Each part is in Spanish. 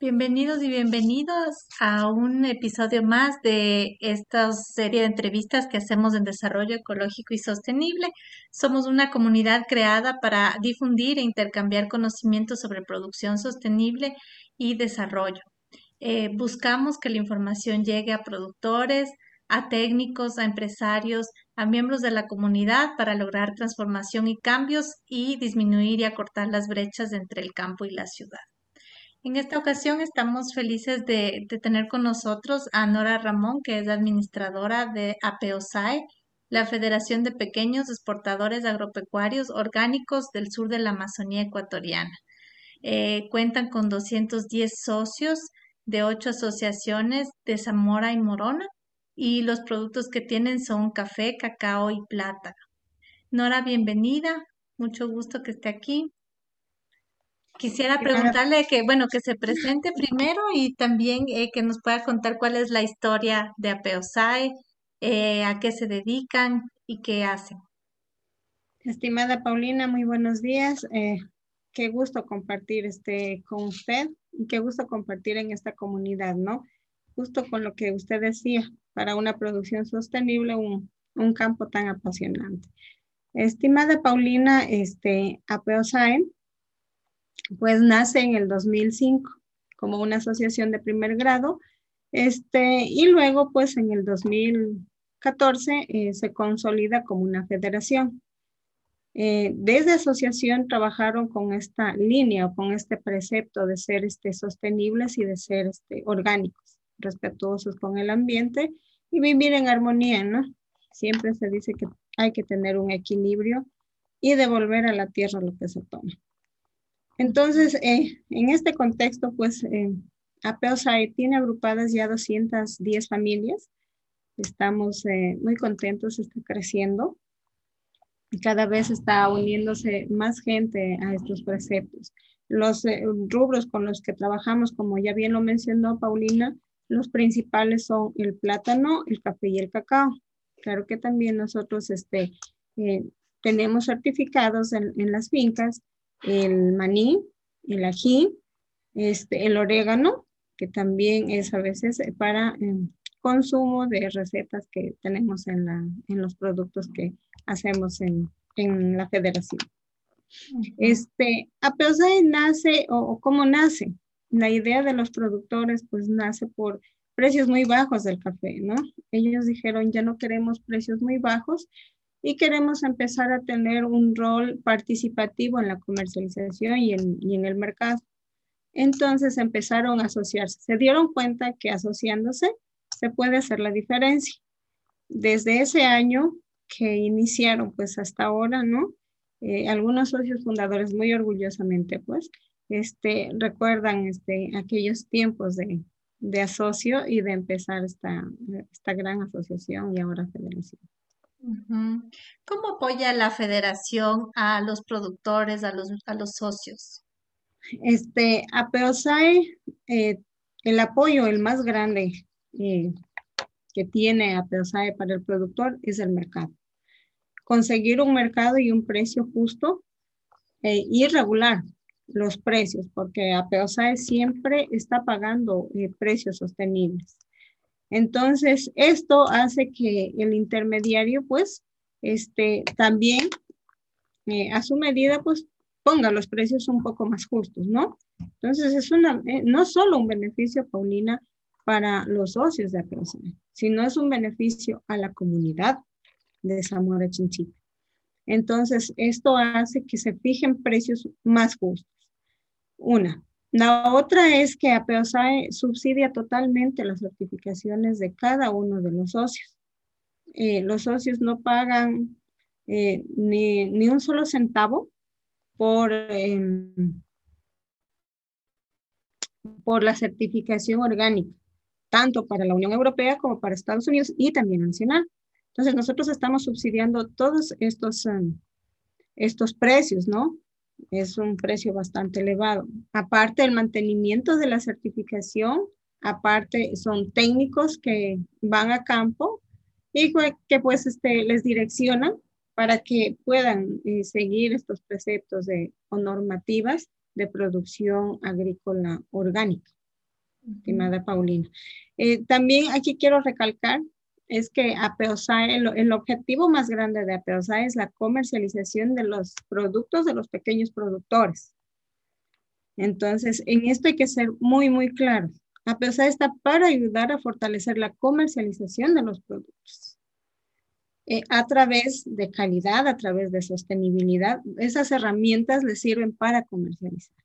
Bienvenidos y bienvenidos a un episodio más de esta serie de entrevistas que hacemos en desarrollo ecológico y sostenible. Somos una comunidad creada para difundir e intercambiar conocimientos sobre producción sostenible y desarrollo. Eh, buscamos que la información llegue a productores, a técnicos, a empresarios, a miembros de la comunidad para lograr transformación y cambios y disminuir y acortar las brechas entre el campo y la ciudad. En esta ocasión estamos felices de, tener con nosotros a Nora Ramón, que es administradora de APEOSAE, la Federación de Pequeños Exportadores Agropecuarios Orgánicos del Sur de la Amazonía Ecuatoriana. Eh, cuentan con 210 socios de ocho asociaciones de Zamora y Morona y los productos que tienen son café, cacao y plata. Nora, bienvenida. Mucho gusto que esté aquí. Quisiera preguntarle que, bueno, que se presente primero y también eh, que nos pueda contar cuál es la historia de Apeosai, eh, a qué se dedican y qué hacen. Estimada Paulina, muy buenos días. Eh, qué gusto compartir este con usted y qué gusto compartir en esta comunidad, ¿no? Justo con lo que usted decía, para una producción sostenible, un, un campo tan apasionante. Estimada Paulina, este, Apeosai pues nace en el 2005 como una asociación de primer grado, este, y luego pues en el 2014 eh, se consolida como una federación. Eh, desde asociación trabajaron con esta línea o con este precepto de ser este, sostenibles y de ser este, orgánicos, respetuosos con el ambiente y vivir en armonía, ¿no? Siempre se dice que hay que tener un equilibrio y devolver a la tierra lo que se toma. Entonces, eh, en este contexto, pues, eh, tiene agrupadas ya 210 familias. Estamos eh, muy contentos, está creciendo. Y cada vez está uniéndose más gente a estos preceptos. Los eh, rubros con los que trabajamos, como ya bien lo mencionó Paulina, los principales son el plátano, el café y el cacao. Claro que también nosotros este, tenemos certificados en las fincas el maní, el ají, este, el orégano, que también es a veces para em, consumo de recetas que tenemos en, la, en los productos que hacemos en, en la federación. Este, de nace, o, o, cómo nace, la idea de los productores pues nace por precios muy bajos del café, ¿no? Ellos dijeron, ya no queremos precios muy bajos, y queremos empezar a tener un rol participativo en la comercialización y en, el mercado. Entonces empezaron a asociarse. Se dieron cuenta que asociándose se puede hacer la diferencia. Desde ese año que iniciaron, pues hasta ahora, ¿no? Eh, algunos socios fundadores muy orgullosamente, pues, este, recuerdan este, aquellos tiempos de, de asocio y de empezar esta, esta gran asociación y ahora federación. ¿Cómo apoya la federación a los productores, a los, a los socios? Este, a eh, el apoyo, el más grande eh, que tiene a para el productor es el mercado. Conseguir un mercado y un precio justo eh, y regular los precios, porque a siempre está pagando precios sostenibles. Entonces, esto hace que el intermediario, pues, este, también eh, a su medida, pues, ponga los precios un poco más justos, ¿no? Entonces, es una, eh, no solo un beneficio, Paulina, para los socios de APOSAE, sino es un beneficio a la comunidad de Zamora Chinchita. Entonces, esto hace que se fijen precios más justos. Una, la otra es que APEOSAE subsidia totalmente las certificaciones de cada uno de los socios. Eh, los socios no pagan eh, ni, un solo centavo por, em, por la certificación orgánica, tanto para la Unión Europea como para Estados Unidos y también nacional. Entonces, nosotros estamos subsidiando todos estos, em, estos precios, ¿no? Es un precio bastante elevado. Aparte del mantenimiento de la certificación, aparte son técnicos que van a campo y que pues este, les direccionan para que puedan eh, seguir estos preceptos de, o normativas de producción agrícola orgánica. estimada Paulina. Eh, también aquí quiero recalcar es que APEOSAE, el, el, objetivo más grande de APEOSAE es la comercialización de los productos de los pequeños productores. Entonces, en esto hay que ser muy, muy claro. APEOSAE está para ayudar a fortalecer la comercialización de los productos. Eh, a través de calidad, a través de sostenibilidad, esas herramientas le sirven para comercializar.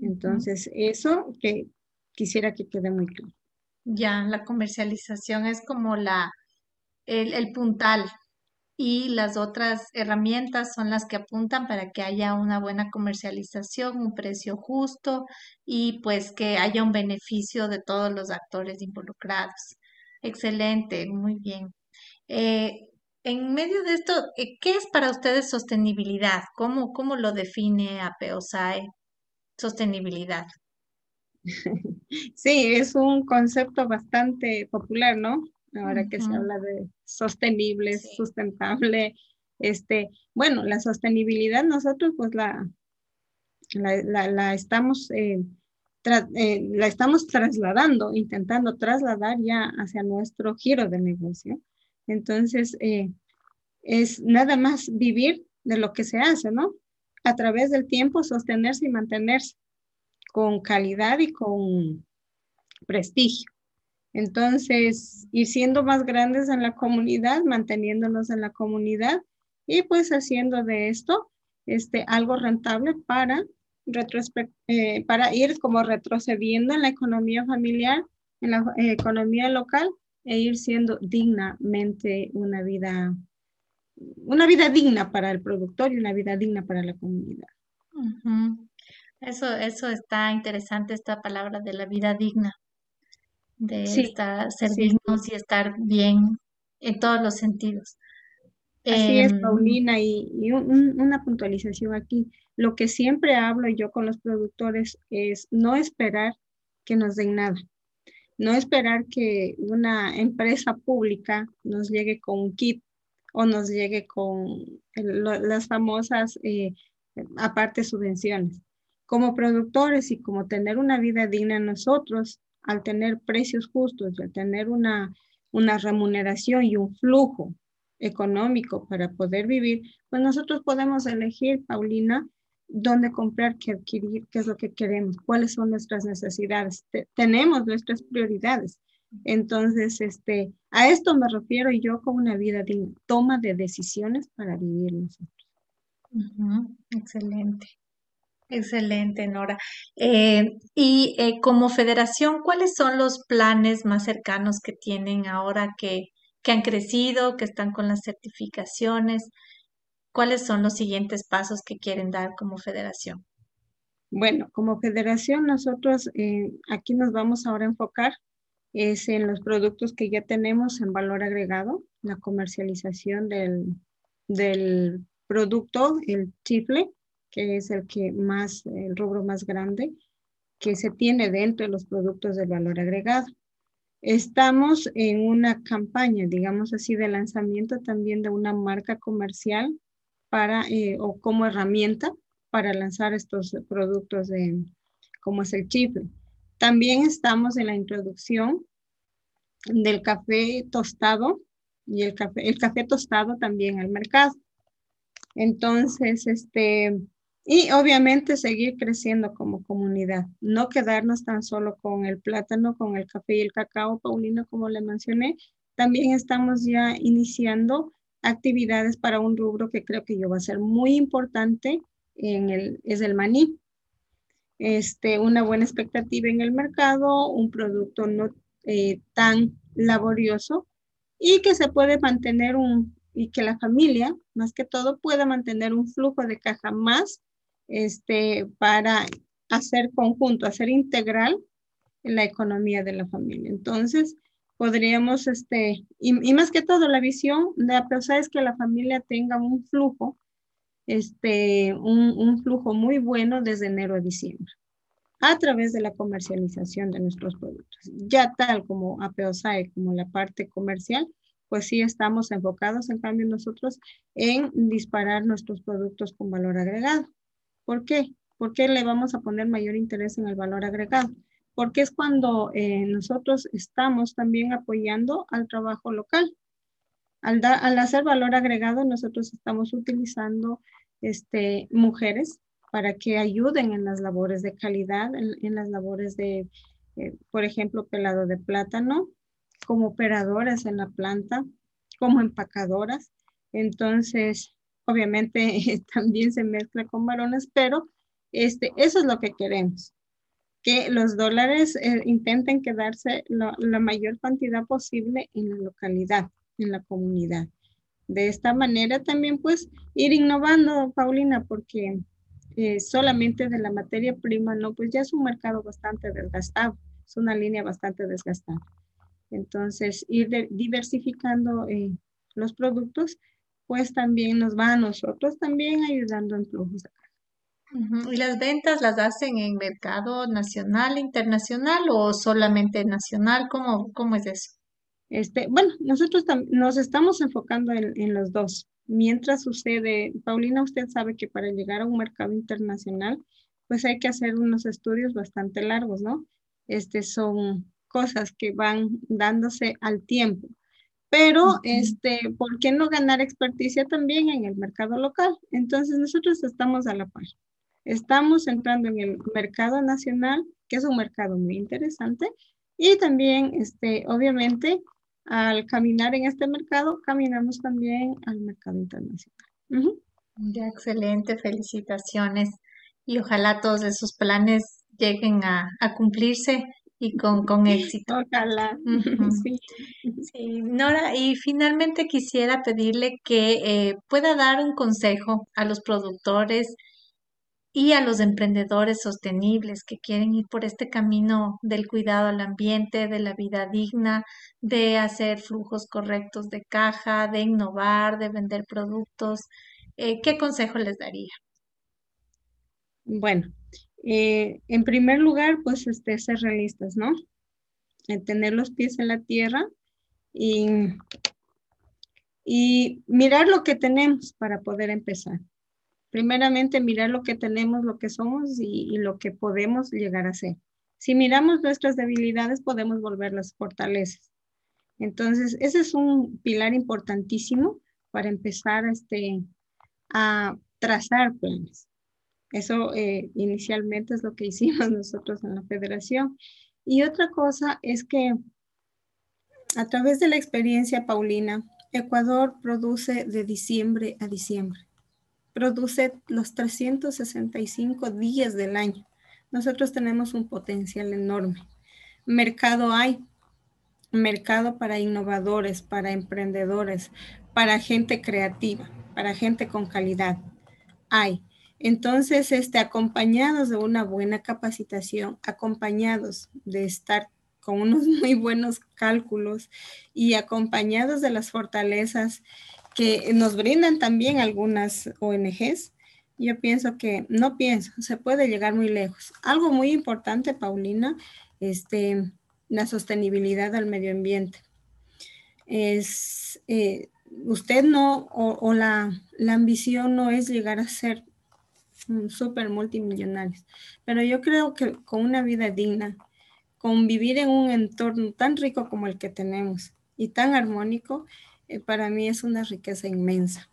Entonces, eso que quisiera que quede muy claro. Ya, la comercialización es como la, el, puntal y las otras herramientas son las que apuntan para que haya una buena comercialización, un precio justo y pues que haya un beneficio de todos los actores involucrados. Excelente, muy bien. Eh, en medio de esto, eh, ¿qué es para ustedes sostenibilidad? ¿Cómo, cómo lo define APOSAE sostenibilidad? Sí, es un concepto bastante popular, ¿no? Ahora que se habla de sostenible, sustentable, este, bueno, la sostenibilidad nosotros pues la, la, estamos, eh, eh, la estamos trasladando, intentando trasladar ya hacia nuestro giro de negocio. Entonces, eh, es nada más vivir de lo que se hace, ¿no? A través del tiempo sostenerse y mantenerse con calidad y con prestigio. Entonces, ir siendo más grandes en la comunidad, manteniéndonos en la comunidad y pues haciendo de esto este, algo rentable para, eh, para ir como retrocediendo en la economía familiar, en la eh, economía local e ir siendo dignamente una vida, una vida digna para el productor y una vida digna para la comunidad. Eso, eso está interesante, esta palabra de la vida digna, de estar, ser dignos y estar bien en todos los sentidos. Así es, em, Paulina, y, una puntualización aquí. Lo que siempre hablo yo con los productores es no esperar que nos den nada, no esperar que una empresa pública nos llegue con un kit o nos llegue con las famosas, eh, aparte, subvenciones como productores y como tener una vida digna nosotros, al tener precios justos y al tener una, una remuneración y un flujo económico para poder vivir, pues nosotros podemos elegir, Paulina, dónde comprar, qué adquirir, qué es lo que queremos, cuáles son nuestras necesidades. tenemos nuestras prioridades. Entonces, este, a esto me refiero yo con una vida digna, toma de decisiones para vivir nosotros. Excelente. Excelente, Nora. Eh, y eh, como federación, ¿cuáles son los planes más cercanos que tienen ahora que, que han crecido, que están con las certificaciones? ¿Cuáles son los siguientes pasos que quieren dar como federación? Bueno, como federación nosotros eh, aquí nos vamos ahora a enfocar es en los productos que ya tenemos en valor agregado, la comercialización del, del producto, el chifle, que es el que más, el rubro más grande que se tiene dentro de los productos de valor agregado. Estamos en una campaña, digamos así, de lanzamiento también de una marca comercial para, eh, o como herramienta para lanzar estos productos de, como es el chifle. También estamos en la introducción del café tostado y el café, el café tostado también al mercado. Entonces, este, y obviamente seguir creciendo como comunidad, no quedarnos tan solo con el plátano, con el café y el cacao, Paulina, como le mencioné. También estamos ya iniciando actividades para un rubro que creo que yo va a ser muy importante, en el, es el maní. Este, una buena expectativa en el mercado, un producto no eh, tan laborioso y que se puede mantener un, y que la familia, más que todo, pueda mantener un flujo de caja más este, para hacer conjunto, hacer integral la economía de la familia. Entonces, podríamos, este, y, más que todo, la visión de APOSA es que la familia tenga un flujo, este, un, un flujo muy bueno desde enero a diciembre a través de la comercialización de nuestros productos. Ya tal como APOSAE, como la parte comercial, pues sí estamos enfocados, en cambio, nosotros en disparar nuestros productos con valor agregado. ¿Por qué? ¿Por qué le vamos a poner mayor interés en el valor agregado? porque es cuando eh, nosotros estamos también apoyando al trabajo local. Al, al, hacer valor agregado, nosotros estamos utilizando este, mujeres para que ayuden en las labores de calidad, en, las labores de, eh, por ejemplo, pelado de plátano, como operadoras en la planta, como empacadoras. Entonces, obviamente también se mezcla con varones, pero este, eso es lo que queremos, que los dólares eh, intenten quedarse la mayor cantidad posible en la localidad, en la comunidad. De esta manera también pues ir innovando, Paulina, porque eh, solamente de la materia prima, no, pues ya es un mercado bastante desgastado, es una línea bastante desgastada. Entonces, ir diversificando eh, los productos, pues también nos va a nosotros también ayudando en flujos de ¿Y las ventas las hacen en mercado nacional, internacional o solamente nacional? ¿Cómo, cómo es eso? Este, bueno, nosotros nos estamos enfocando en, en, los dos. Mientras sucede, Paulina, usted sabe que para llegar a un mercado internacional, pues hay que hacer unos estudios bastante largos, ¿no? Este son cosas que van dándose al tiempo. Pero, este, ¿por qué no ganar experticia también en el mercado local? Entonces, nosotros estamos a la par. Estamos entrando en el mercado nacional, que es un mercado muy interesante, y también, este, obviamente, al caminar en este mercado, caminamos también al mercado internacional. Ya, excelente, felicitaciones. Y ojalá todos esos planes lleguen a, cumplirse y con, con éxito. Ojalá. sí. Nora, y finalmente quisiera pedirle que eh, pueda dar un consejo a los productores y a los emprendedores sostenibles que quieren ir por este camino del cuidado al ambiente, de la vida digna, de hacer flujos correctos de caja, de innovar, de vender productos. Eh, ¿Qué consejo les daría? Bueno, eh, en primer lugar, pues este, ser realistas, ¿no? tener los pies en la tierra y, y mirar lo que tenemos para poder empezar primeramente mirar lo que tenemos, lo que somos y, lo que podemos llegar a ser. Si miramos nuestras debilidades, podemos volverlas fortalezas. Entonces, ese es un pilar importantísimo para empezar este, a trazar planes. Eso eh, inicialmente es lo que hicimos nosotros en la federación. Y otra cosa es que a través de la experiencia paulina, Ecuador produce de diciembre a diciembre produce los 365 días del año. Nosotros tenemos un potencial enorme. Mercado hay, mercado para innovadores, para emprendedores, para gente creativa, para gente con calidad. Hay. Entonces, este, acompañados de una buena capacitación, acompañados de estar con unos muy buenos cálculos y acompañados de las fortalezas que nos brindan también algunas ONGs, yo pienso que, no pienso, se puede llegar muy lejos. Algo muy importante, Paulina, este, la sostenibilidad del medio ambiente. Es, eh, usted no, o, la, la, ambición no es llegar a ser súper multimillonario, pero yo creo que con una vida digna, con vivir en un entorno tan rico como el que tenemos y tan armónico, eh, para mí es una riqueza inmensa.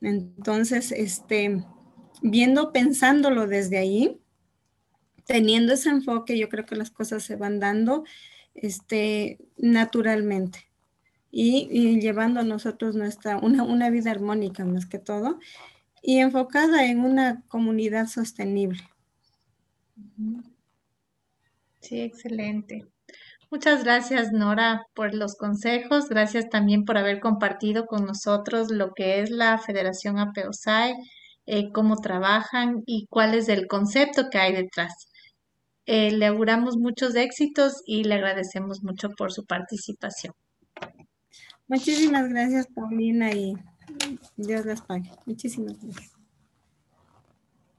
Entonces, este, viendo, pensándolo desde ahí, teniendo ese enfoque, yo creo que las cosas se van dando este, naturalmente y, llevando a nosotros nuestra, una, una vida armónica más que todo y enfocada en una comunidad sostenible. Sí, excelente. Muchas gracias, Nora, por los consejos. Gracias también por haber compartido con nosotros lo que es la Federación APEOSAI, eh, cómo trabajan y cuál es el concepto que hay detrás. Eh, le auguramos muchos éxitos y le agradecemos mucho por su participación. Muchísimas gracias, Paulina, y Dios les pague. Muchísimas gracias.